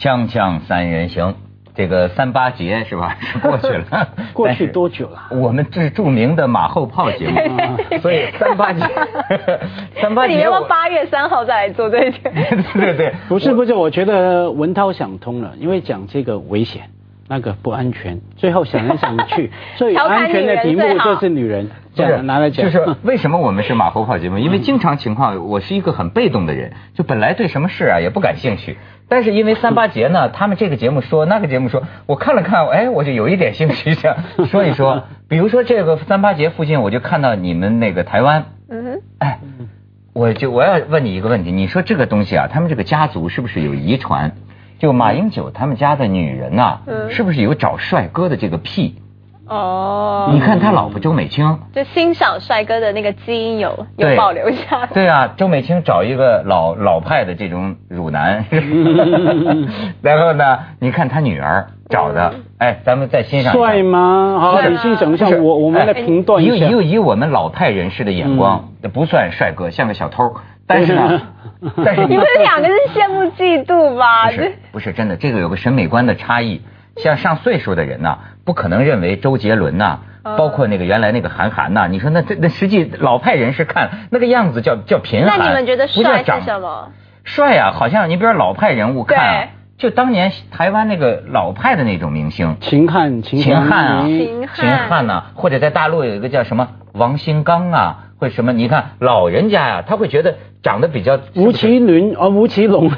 锵锵三人行，这个三八节是吧？是过去了，过去多久了？我们这是著名的马后炮节目，所以三八节，三八节，你要八月三号再来做这个？对对对，不是不是，我觉得文涛想通了，因为讲这个危险。那个不安全，最后想来想去，最安全的题目就是女人，这样拿来讲。就是为什么我们是马后炮节目？因为经常情况，我是一个很被动的人，就本来对什么事啊也不感兴趣，但是因为三八节呢，他们这个节目说，那个节目说，我看了看，哎，我就有一点兴趣，想说一说。比如说这个三八节附近，我就看到你们那个台湾，嗯，哎，我就我要问你一个问题，你说这个东西啊，他们这个家族是不是有遗传？就马英九他们家的女人呐，是不是有找帅哥的这个癖？哦，你看他老婆周美青，就欣赏帅哥的那个基因有有保留下。对啊，周美青找一个老老派的这种乳男，然后呢，你看他女儿找的，哎，咱们再欣赏帅吗？好，你欣赏一下，我我们来评断一下。以以以我们老派人士的眼光，不算帅哥，像个小偷。但是呢，但是你们两个是羡慕嫉妒吧？不是，不是真的，这个有个审美观的差异。像上岁数的人呢，不可能认为周杰伦呐，包括那个原来那个韩寒呐，你说那这那实际老派人士看那个样子叫叫贫寒，那你们觉得帅是什么？帅啊，好像你比如老派人物看，就当年台湾那个老派的那种明星，秦汉秦汉啊，秦汉呐，或者在大陆有一个叫什么王新刚啊，或什么，你看老人家呀，他会觉得。长得比较吴奇伦啊，吴奇隆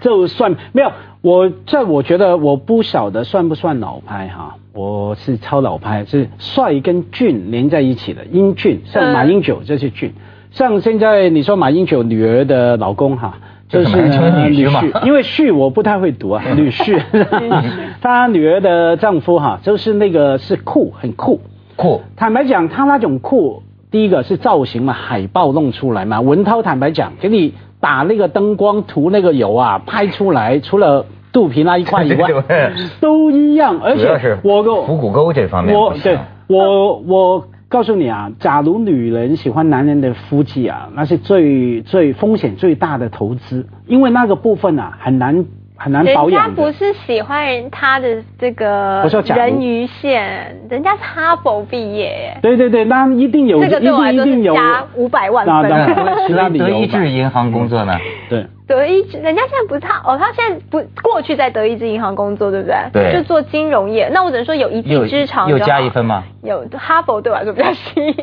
就 算没有我，在我觉得我不晓得算不算老派哈，我是超老派，是帅跟俊连在一起的英俊，像马英九这是俊，像现在你说马英九女儿的老公哈，就是女婿，因为婿我不太会读啊，女婿，他女儿的丈夫哈，就是那个是酷，很酷。酷，坦白讲，他那种酷。第一个是造型嘛，海报弄出来嘛。文涛坦白讲，给你打那个灯光涂那个油啊，拍出来除了肚皮那一块以外，都一样。而且我个腹股沟这方面，我对我我告诉你啊，假如女人喜欢男人的腹肌啊，那是最最风险最大的投资，因为那个部分啊很难。很难保养。人家不是喜欢他的这个人鱼线，人家是哈佛毕业。对对对，那一定有，这个对我来说是加五百万分。德意志银行工作呢？对。德意志，人家现在不是他哦，他现在不过去在德意志银行工作，对不对？对，就做金融业。那我只能说有一技之长。又加一分吗？有哈佛对我来说比较吸引。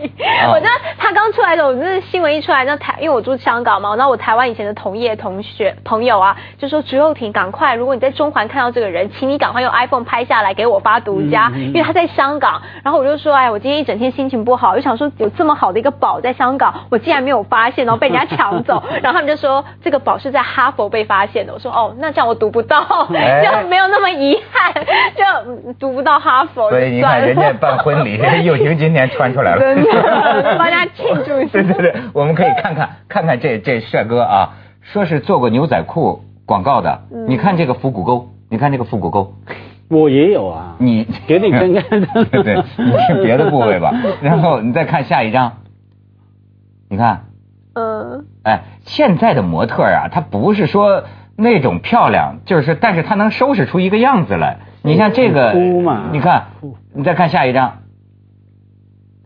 我觉得他刚出来的时候，我是新闻一出来，那台因为我住香港嘛，然后我台湾以前的同业同学朋友啊，就说朱又廷赶快，如果你在中环看到这个人，请你赶快用 iPhone 拍下来给我发独家，因为他在香港。然后我就说，哎，我今天一整天心情不好，就想说有这么好的一个宝在香港，我竟然没有发现，然后被人家抢走。然后他们就说，这个宝是在哈佛被发。现的，我说哦，那这样我读不到 就没有那么遗憾，就读不到哈佛。所以你看，人家办婚礼，友情今天穿出来了，大家庆祝一下。对对对，我们可以看看看看这这帅哥啊，说是做过牛仔裤广告的。你看这个腹股沟，你看这个腹股沟，我也有啊。你给你看看，对对，你是别的部位吧？然后你再看下一张，你看。嗯，哎，现在的模特啊，她不是说那种漂亮，就是但是她能收拾出一个样子来。你像这个，你看，你再看下一张，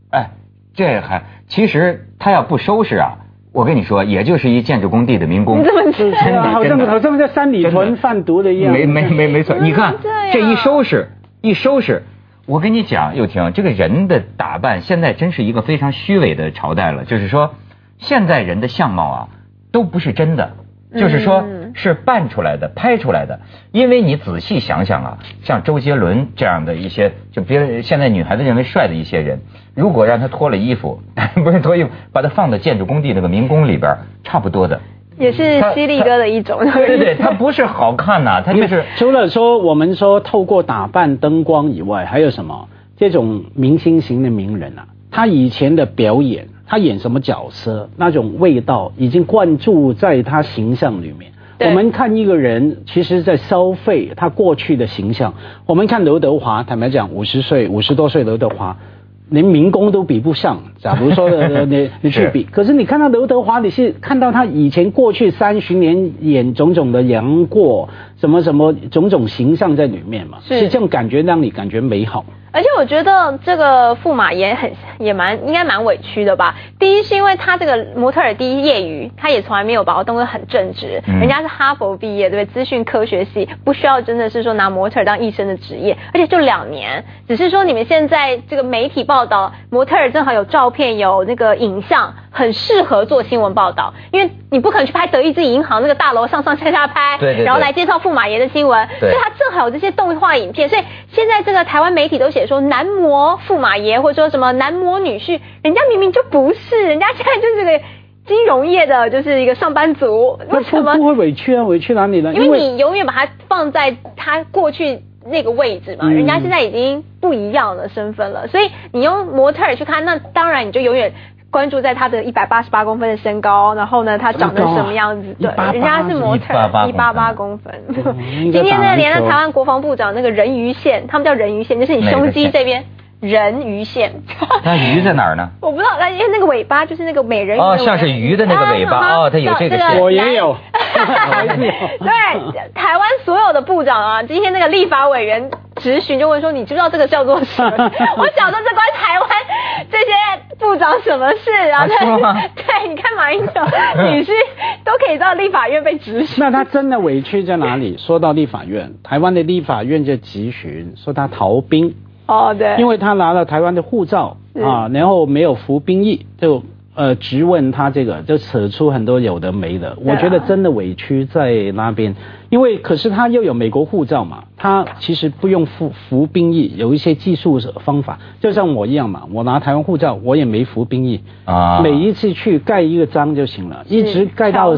哎，这还其实他要不收拾啊，我跟你说，也就是一建筑工地的民工。你这么真的，好像好像在山里屯贩毒的一样。没没没没错，你看这一收拾一收拾，我跟你讲，又婷这个人的打扮，现在真是一个非常虚伪的朝代了，就是说。现在人的相貌啊，都不是真的，就是说，是扮出来的、拍出来的。因为你仔细想想啊，像周杰伦这样的一些，就别人现在女孩子认为帅的一些人，如果让他脱了衣服，不是脱衣服，把他放到建筑工地那个民工里边，差不多的。也是犀利哥的一种。对对，他不是好看呐，他就是除了说我们说透过打扮、灯光以外，还有什么？这种明星型的名人啊，他以前的表演。他演什么角色，那种味道已经灌注在他形象里面。我们看一个人，其实在消费他过去的形象。我们看刘德华，坦白讲，五十岁、五十多岁刘德华，连民工都比不上。假如说呃你你去比，可是你看到刘德华，你是看到他以前过去三十年演种种的杨过，什么什么种种形象在里面嘛，是是这种感觉让你感觉美好。而且我觉得这个驸马也很也蛮应该蛮委屈的吧。第一是因为他这个模特儿第一业余，他也从来没有把我当做很正直。嗯人家是哈佛毕业，对不对？资讯科学系不需要真的是说拿模特儿当一生的职业，而且就两年。只是说你们现在这个媒体报道，模特儿正好有照片有那个影像，很适合做新闻报道，因为你不可能去拍德意志银行那个大楼上上下下拍，对对对然后来介绍驸马爷的新闻，所以他正好有这些动画影片，所以现在这个台湾媒体都写说男模驸马爷，或者说什么男模女婿，人家明明就不是，人家现在就是个金融业的，就是一个上班族，那为什么不不？会委屈啊？委屈哪里呢？因为你永远把他放在他过去那个位置嘛，嗯人家现在已经不一样的身份了，所以你用模特儿去看，那当然你就永远。关注在他的一百八十八公分的身高，然后呢，他长得什么样子？对，人家是模特，一八八188公分。今天呢，连了台湾国防部长那个人鱼线，他们叫人鱼线，就是你胸肌这边人鱼线。那鱼在哪儿呢？我不知道，那因为那个尾巴就是那个美人鱼的尾巴哦像是鱼的那个尾巴啊哦它有这个线。我也有。对，台湾所有的部长啊，今天那个立法委员质询就问说，你知不知道这个叫做什么？我想说这关台湾这些部长什么事啊？啊是吗 对，你看马英九女婿都可以到立法院被质询。那他真的委屈在哪里？说到立法院，台湾的立法院就质询说他逃兵，哦，对，因为他拿了台湾的护照啊，然后没有服兵役，就呃质问他这个，就扯出很多有的没的。我觉得真的委屈在那边，因为可是他又有美国护照嘛，他其实不用服服兵役，有一些技术方法，就像我一样嘛，我拿台湾护照，我也没服兵役啊每一次去盖一个章就行了，一直盖到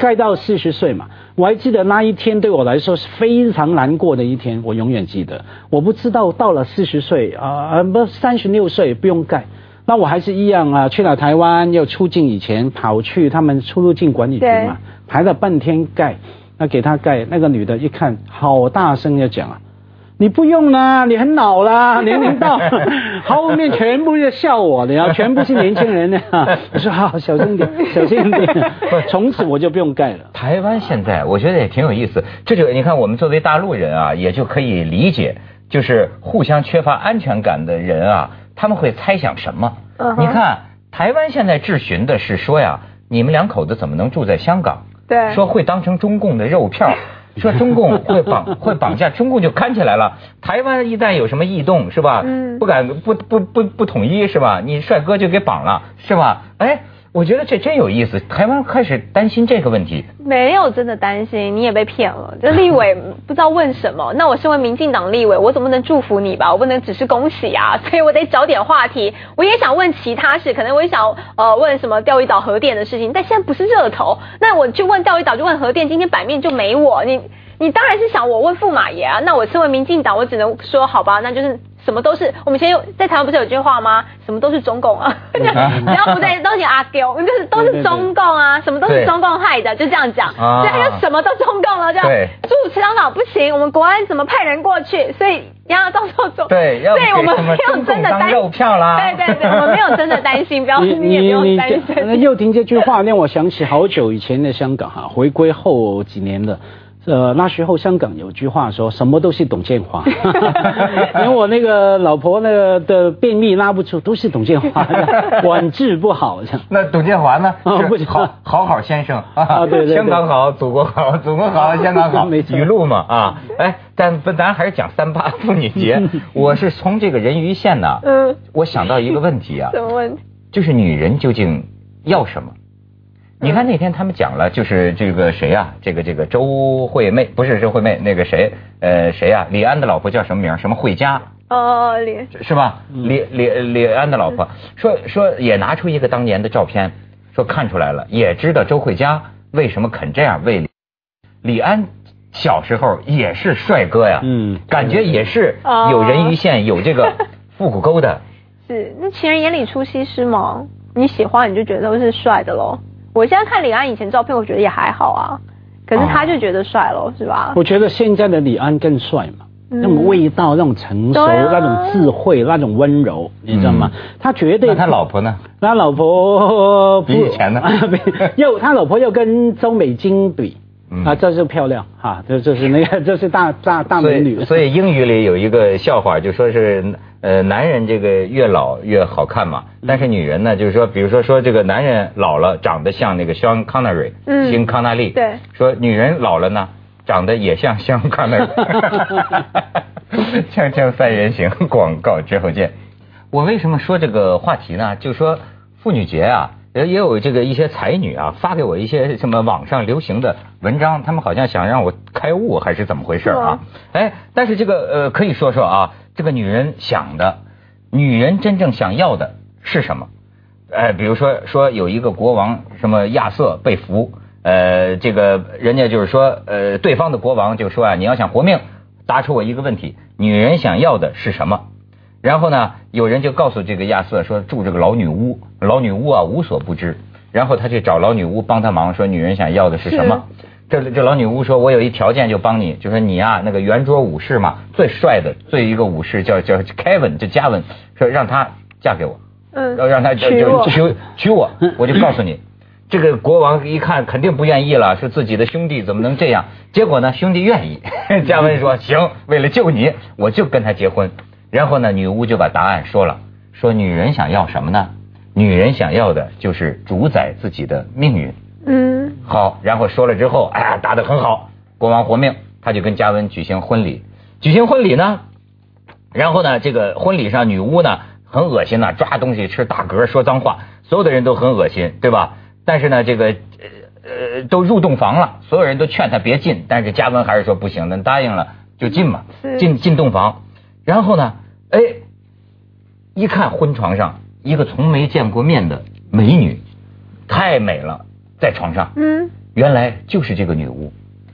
盖到四十岁嘛。我还记得那一天对我来说是非常难过的一天，我永远记得。我不知道到了四十岁啊啊不三十六岁不用盖，那我还是一样啊，去了台湾要出境以前跑去他们出入境管理局嘛，排了半天盖，那给他盖，那个女的一看好大声的讲啊。你不用啦，你很老啦，年龄到，后面全部要笑我的呀，全部是年轻人呀。我说好，小心点，小心点。从此我就不用盖了。台湾现在我觉得也挺有意思，这就你看我们作为大陆人啊，也就可以理解，就是互相缺乏安全感的人啊，他们会猜想什么？你看台湾现在质询的是说呀，你们两口子怎么能住在香港？对说会当成中共的肉票。说中共会绑会绑架，中共就看起来了。台湾一旦有什么异动，是吧？嗯不敢不不不不统一，是吧？你帅哥就给绑了，是吧？哎，我觉得这真有意思。台湾开始担心这个问题。没有真的担心，你也被骗了。就立委不知道问什么，那我身为民进党立委，我总不能祝福你吧？我不能只是恭喜啊，所以我得找点话题。我也想问其他事，可能我也想呃问什么钓鱼岛核电的事情，但现在不是热头。那我去问钓鱼岛，就问核电，今天版面就没我。你你当然是想我问驸马爷啊。那我身为民进党，我只能说好吧，那就是。什么都是，我们以前有在台湾不是有句话吗？什么都是中共啊，就只要不对都是阿丢，就是都是中共啊，什么都是中共害的，就这样讲。啊所以他就什么都中共了，这样对驻香港不行，我们国安怎么派人过去？所以要到时候做。对要所以我们没有真的担肉票啦对对对，我们没有真的担心，不要你你也不用担心。那又听这句话 让我想起好久以前的香港哈，回归后几年的。呃，那时候香港有句话说，什么都是董建华，连我那个老婆那个的便秘拉不出，都是董建华的，管治不好。那董建华呢？哦不是好好好先生啊对对对香港好，祖国好，祖国好，香港好，没语录嘛啊！哎，但不，咱还是讲三八妇女节。我是从这个人鱼线呢，嗯，我想到一个问题啊，什么问题？就是女人究竟要什么？你看那天他们讲了，就是这个谁呀、这个这个周惠妹不是周惠妹，那个谁呃谁呀、李安的老婆叫什么名？什么惠佳？哦，李是吧？李李李安的老婆说说也拿出一个当年的照片，说看出来了，也知道周惠佳为什么肯这样为李李安小时候也是帅哥呀，嗯感觉也是有人鱼线，有这个 复古沟的。是那情人眼里出西施嘛？你喜欢你就觉得都是帅的喽。我现在看李安以前照片，我觉得也还好啊，可是他就觉得帅喽，是吧？我觉得现在的李安更帅嘛，那种味道、那种成熟、啊那种智慧、那种温柔，你知道吗？他绝对那他老婆呢？他老婆比以前呢 又他老婆又跟周美金比。嗯啊，这是漂亮哈，这这是那个，这是大大大美女。以，所以英语里有一个笑话，就说是呃，男人这个越老越好看嘛，嗯但是女人呢，就是说，比如说说这个男人老了长得像那个肖恩康纳瑞，嗯新康纳利，对说女人老了呢，长得也像肖恩康纳瑞，锵锵三人行，广告之后见。我为什么说这个话题呢？就说妇女节啊，也也有这个一些才女啊发给我一些什么网上流行的文章，他们好像想让我开悟还是怎么回事啊？哎，但是这个呃可以说说啊，这个女人想的，女人真正想要的是什么？哎，比如说说有一个国王什么亚瑟被俘，呃，这个人家就是说，呃，对方的国王就说啊，你要想活命，答出我一个问题，女人想要的是什么？然后呢，有人就告诉这个亚瑟说住这个老女巫，老女巫啊无所不知。然后他去找老女巫帮他忙，说女人想要的是什么？这这老女巫说，我有一条件就帮你，就说你啊那个圆桌武士嘛，最帅的最一个武士叫叫 Kevin，就嘉文，说让他嫁给我。嗯要让他就娶娶娶我，我就告诉你，这个国王一看肯定不愿意了，说自己的兄弟怎么能这样？结果呢，兄弟愿意。嘉文说行，为了救你，我就跟他结婚。然后呢，女巫就把答案说了，说女人想要什么呢？女人想要的就是主宰自己的命运。嗯，好，然后说了之后，哎呀，打得很好，国王活命，他就跟嘉文举行婚礼。举行婚礼呢，然后呢，这个婚礼上女巫呢很恶心呐、抓东西吃打嗝，说脏话，所有的人都很恶心，对吧？但是呢，这个呃呃都入洞房了，所有人都劝他别进，但是嘉文还是说不行，那答应了就进嘛，进进洞房。然后呢，哎，一看婚床上一个从没见过面的美女，太美了，在床上。嗯，原来就是这个女巫。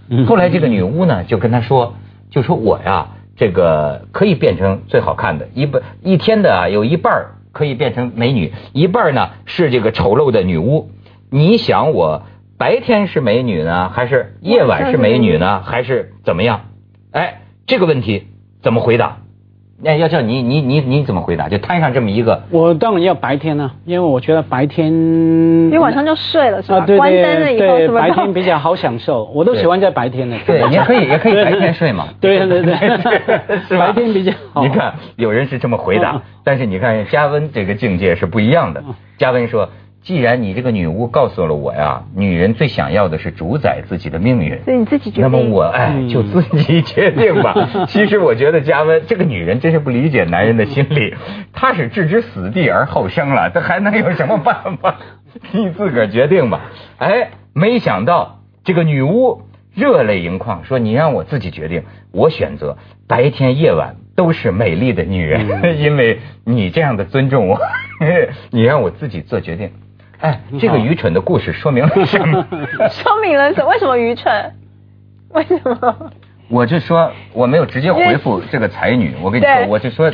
嗯后来这个女巫呢，就跟他说，就说我呀，这个可以变成最好看的，一半一天的啊，有一半可以变成美女，一半呢是这个丑陋的女巫。你想我白天是美女呢，还是夜晚是美女呢，还是怎么样？哎，这个问题怎么回答？那要叫你你你你怎么回答？就摊上这么一个，我当然要白天啊，因为我觉得白天因为晚上就睡了是吧？啊，对关灯了以后什么白天比较好享受，我都喜欢在白天的。对，也可以也可以白天睡嘛。对对对，是吧？白天比较好。你看，有人是这么回答嗯，但是你看嘉温这个境界是不一样的嗯。嘉温说：“既然你这个女巫告诉了我呀，女人最想要的是主宰自己的命运。”所以你自己决定。那么我哎嗯就自己决定吧。其实我觉得嘉温这个女人真是不理解男人的心理，她是置之死地而后生了，她还能有什么办法？你自个儿决定吧。哎，没想到这个女巫热泪盈眶，说你让我自己决定，我选择白天夜晚都是美丽的女人，因为你这样的尊重我，你让我自己做决定。哎，这个愚蠢的故事说明了什么？说明了什为什么愚蠢？为什么？我就说我没有直接回复这个才女，我跟你说，我就说，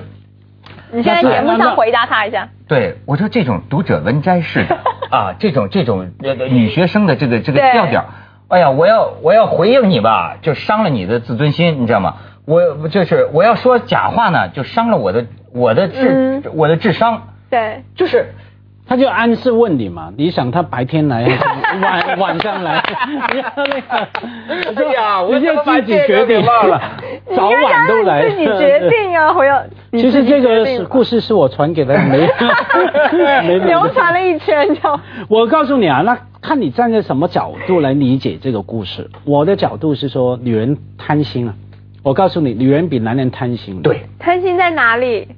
你现在节目上回答他一下。对我说这种读者文摘式的 啊，这种这种呃女学生的这个这个调调，哎呀，我要我要回应你吧，就伤了你的自尊心，你知道吗？我就是我要说假话呢，就伤了我的我的智、嗯我的智商，对，就是他就暗示问你嘛，你想他白天来还是晚晚上来？你要那个，哎呀我就自己决定这个给忘了 早晚都来。你自己决定啊，回到。其实这个故事是我传给他的，没没没流传了一圈，就我告诉你啊，那看你站在什么角度来理解这个故事。我的角度是说，女人贪心啊。我告诉你，女人比男人贪心。对，贪心在哪里？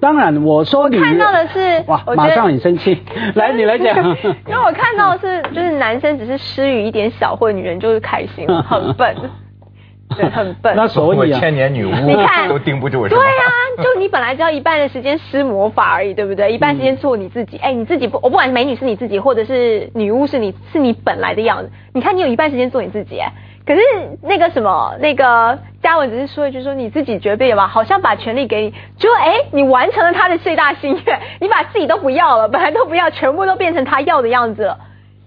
当然我说女人看到的是哇，我觉得马上很生气。来，你来讲。因为我看到的是，就是男生只是施予一点小惠，女人就是开心，很笨，对，很笨。那所我以啊，千年女巫你看都盯不住？对啊，就你本来只要一半的时间施魔法而已，对不对？一半时间做你自己。哎、你自己不，我不管美女是你自己，或者是女巫是你，是你本来的样子。你看你有一半时间做你自己，哎，可是那个什么，那个嘉文只是说一句说你自己决定吧，好像把权利给你，就哎，你完成了他的最大心愿，你把自己都不要了，本来都不要，全部都变成他要的样子了。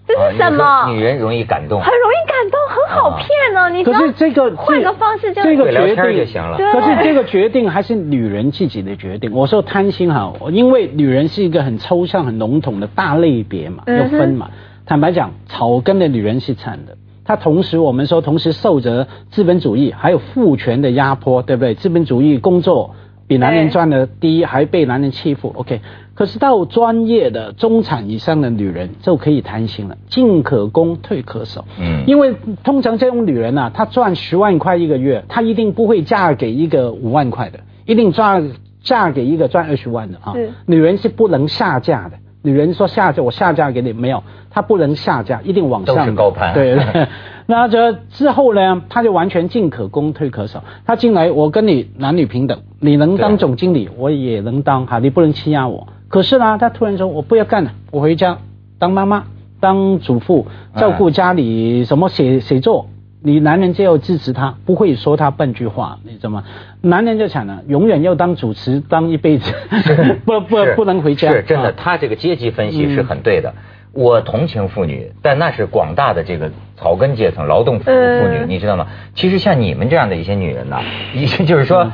这是什么？女人容易感动，很容易感动，很好骗呢。你可是这个换个方式，这个决定就行了。可是这个决定还是女人自己的决定。我说贪心哈，因为女人是一个很抽象、很笼统的大类别嘛，要分嘛。坦白讲，草根的女人是惨的。她同时，我们说同时受着资本主义还有父权的压迫，对不对？资本主义工作比男人赚的低，还被男人欺负。OK。可是到专业的中产以上的女人就可以谈心了，进可攻，退可守。嗯，因为通常这种女人啊，她赚十万块一个月，她一定不会嫁给一个五万块的，一定嫁嫁给一个赚二十万的啊。女人是不能下嫁的，女人说下嫁我下嫁给你没有，她不能下嫁，一定往上。都是高攀。对对。那这之后呢，她就完全进可攻，退可守。她进来，我跟你男女平等，你能当总经理，我也能当哈，你不能欺压我。可是呢，他突然说：“我不要干了，我回家当妈妈、当主妇，照顾家里什么写写作。你男人就要支持他，不会说他半句话，你知道吗？男人就惨了，永远要当主持，当一辈子，不不不能回家。是真的，他这个阶级分析是很对的。我同情妇女，但那是广大的这个草根阶层、劳动妇妇女，你知道吗？其实像你们这样的一些女人呢，一 些就是说。”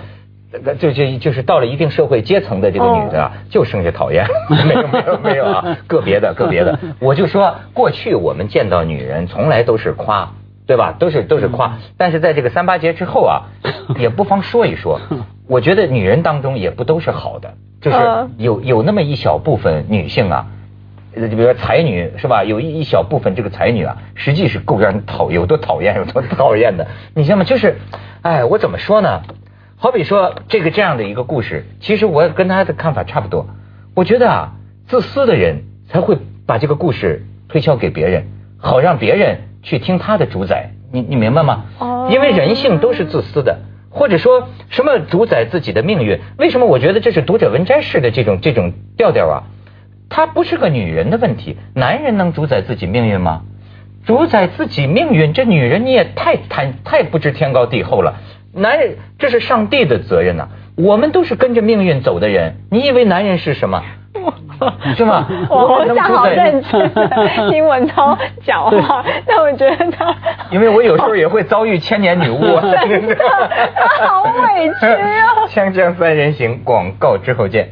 就就就是到了一定社会阶层的这个女的啊，就剩下讨厌，没有没有没有啊，个别的个别的，我就说过去我们见到女人从来都是夸，对吧？都是都是夸，但是在这个三八节之后啊，也不妨说一说。我觉得女人当中也不都是好的，就是有有那么一小部分女性啊，就比如说才女是吧？有一一小部分这个才女啊，实际是够让人讨有多讨厌有多讨厌的。你知道吗？就是，哎，我怎么说呢？好比说这个这样的一个故事，其实我跟他的看法差不多。我觉得啊，自私的人才会把这个故事推销给别人，好让别人去听他的主宰。你你明白吗？哦。因为人性都是自私的，或者说什么主宰自己的命运？为什么我觉得这是读者文摘式的这种这种调调啊？它不是个女人的问题，男人能主宰自己命运吗？主宰自己命运，这女人你也太太太不知天高地厚了。男人，这是上帝的责任呐！我们都是跟着命运走的人。你以为男人是什么？是吗？我想好认 真 听文涛讲话，但我觉得他，因为我有时候也会遭遇千年女巫，他好委屈啊！锵锵三人行，广告之后见。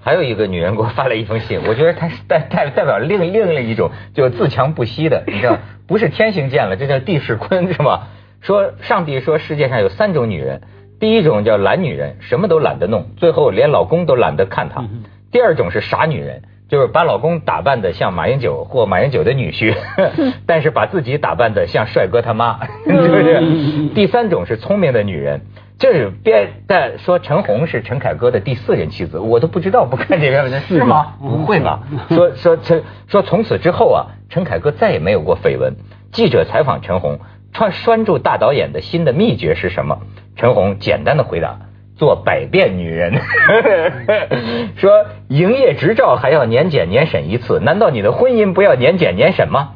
还有一个女人给我发了一封信，我觉得她是代代代表另另另一种就自强不息的，你知道，不是天行健了，这叫地势坤，是吧？说上帝说世界上有三种女人，第一种叫懒女人，什么都懒得弄，最后连老公都懒得看她；第二种是傻女人，就是把老公打扮的像马英九或马英九的女婿，但是把自己打扮的像帅哥他妈，是不是？第三种是聪明的女人，就是别在说陈红是陈凯歌的第四任妻子，我都不知道，不看这篇文章是吗？不会吧？说说陈说从此之后啊，陈凯歌再也没有过绯闻。记者采访陈红。穿拴住大导演的心的秘诀是什么？陈红简单的回答：做百变女人。说营业执照还要年检年审一次，难道你的婚姻不要年检年审吗？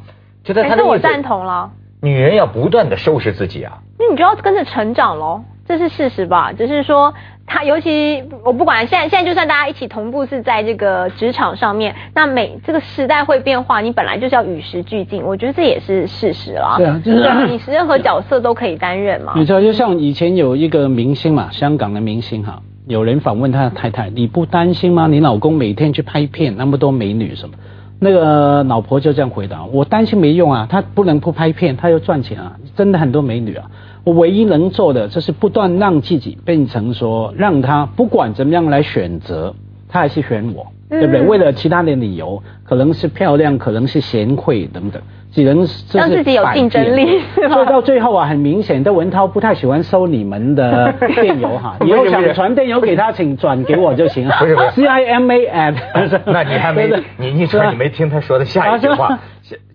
觉得他的我赞同了。女人要不断的收拾自己啊。那你就要跟着成长喽，这是事实吧？只是说。他尤其我不管，现在现在就算大家一起同步是在这个职场上面，那每这个时代会变化，你本来就是要与时俱进，我觉得这也是事实了。对啊，就是你任何角色都可以担任嘛。你知道，就像以前有一个明星嘛，香港的明星哈，有人访问他的太太，你不担心吗？你老公每天去拍片，那么多美女什么？那个老婆就这样回答：我担心没用啊，他不能不拍片，他要赚钱啊，真的很多美女啊。我唯一能做的就是不断让自己变成说，让他不管怎么样来选择，他还是选我，对不对？为了其他的理由，可能是漂亮，可能是贤惠等等，只能让自己有竞争力。所以到最后啊，很明显，邓文涛不太喜欢收你们的电邮哈，以后想传电邮给他，请转给我就行了。不是不是，C I M A at。那你还没你你说你没听他说的下一句话？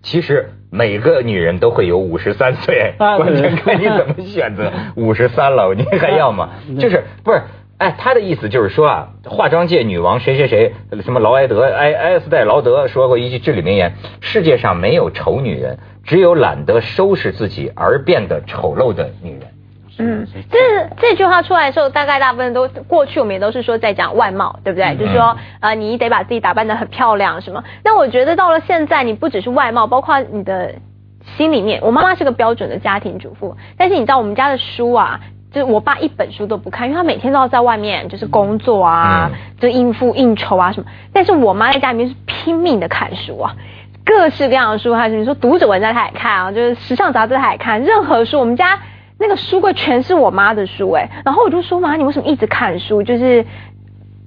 其实每个女人都会有五十三岁，关键看你怎么选择。五十三了，你还要吗？就是不是？哎，他的意思就是说啊，化妆界女王谁谁谁，什么劳埃德埃埃斯戴劳德说过一句至理名言：世界上没有丑女人，只有懒得收拾自己而变得丑陋的女人。嗯，这这句话出来的时候，大概大部分都过去我们也都是说在讲外貌，对不对？就是说呃，你得把自己打扮得很漂亮什么。但我觉得到了现在，你不只是外貌，包括你的心里面。我妈妈是个标准的家庭主妇，但是你知道我们家的书啊，就是我爸一本书都不看，因为他每天都要在外面就是工作啊，就应付应酬啊什么。但是我妈在家里面是拼命的看书啊，各式各样的书，还是你说读者文章她也看啊，就是时尚杂志她也看，任何书我们家。那个书柜全是我妈的书哎，然后我就说妈，你为什么一直看书？就是，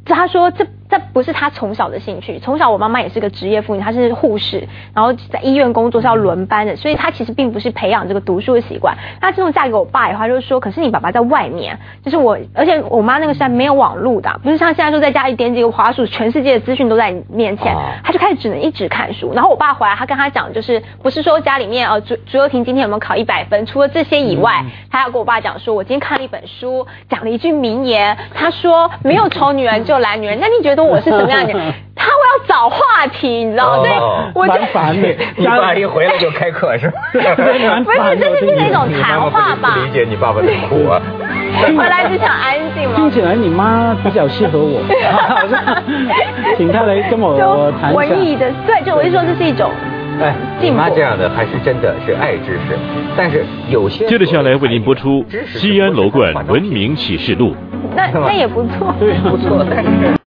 他说这。这不是他从小的兴趣。从小我妈妈也是个职业妇女，她是护士，然后在医院工作是要轮班的，所以她其实并不是培养这个读书的习惯。她自从嫁给我爸以后，就是说，可是你爸爸在外面，就是我，而且我妈那个时代没有网络的，不是像现在说在家里点几个滑鼠，全世界的资讯都在你面前，她就开始只能一直看书。然后我爸回来，他跟他讲，就是不是说家里面呃朱朱幼婷今天有没有考一百分？除了这些以外，他要跟我爸讲说，我今天看了一本书，讲了一句名言，他说没有丑女人就懒女人。那你觉得？我是什么样的？他会要找话题，你知道吗？对，我蛮烦的。你爸一回来就开课是吧？不是，这是那种谈话吧？理解你爸爸的苦啊。回来就想安静吗？听起来你妈比较适合我，请他来跟我谈文艺的，对，就我就说这是一种。哎，你妈这样的还是真的是爱知识，但是有些。接着下来为您播出《西安楼冠文明启示录》。那那也不错，对，不错，但是。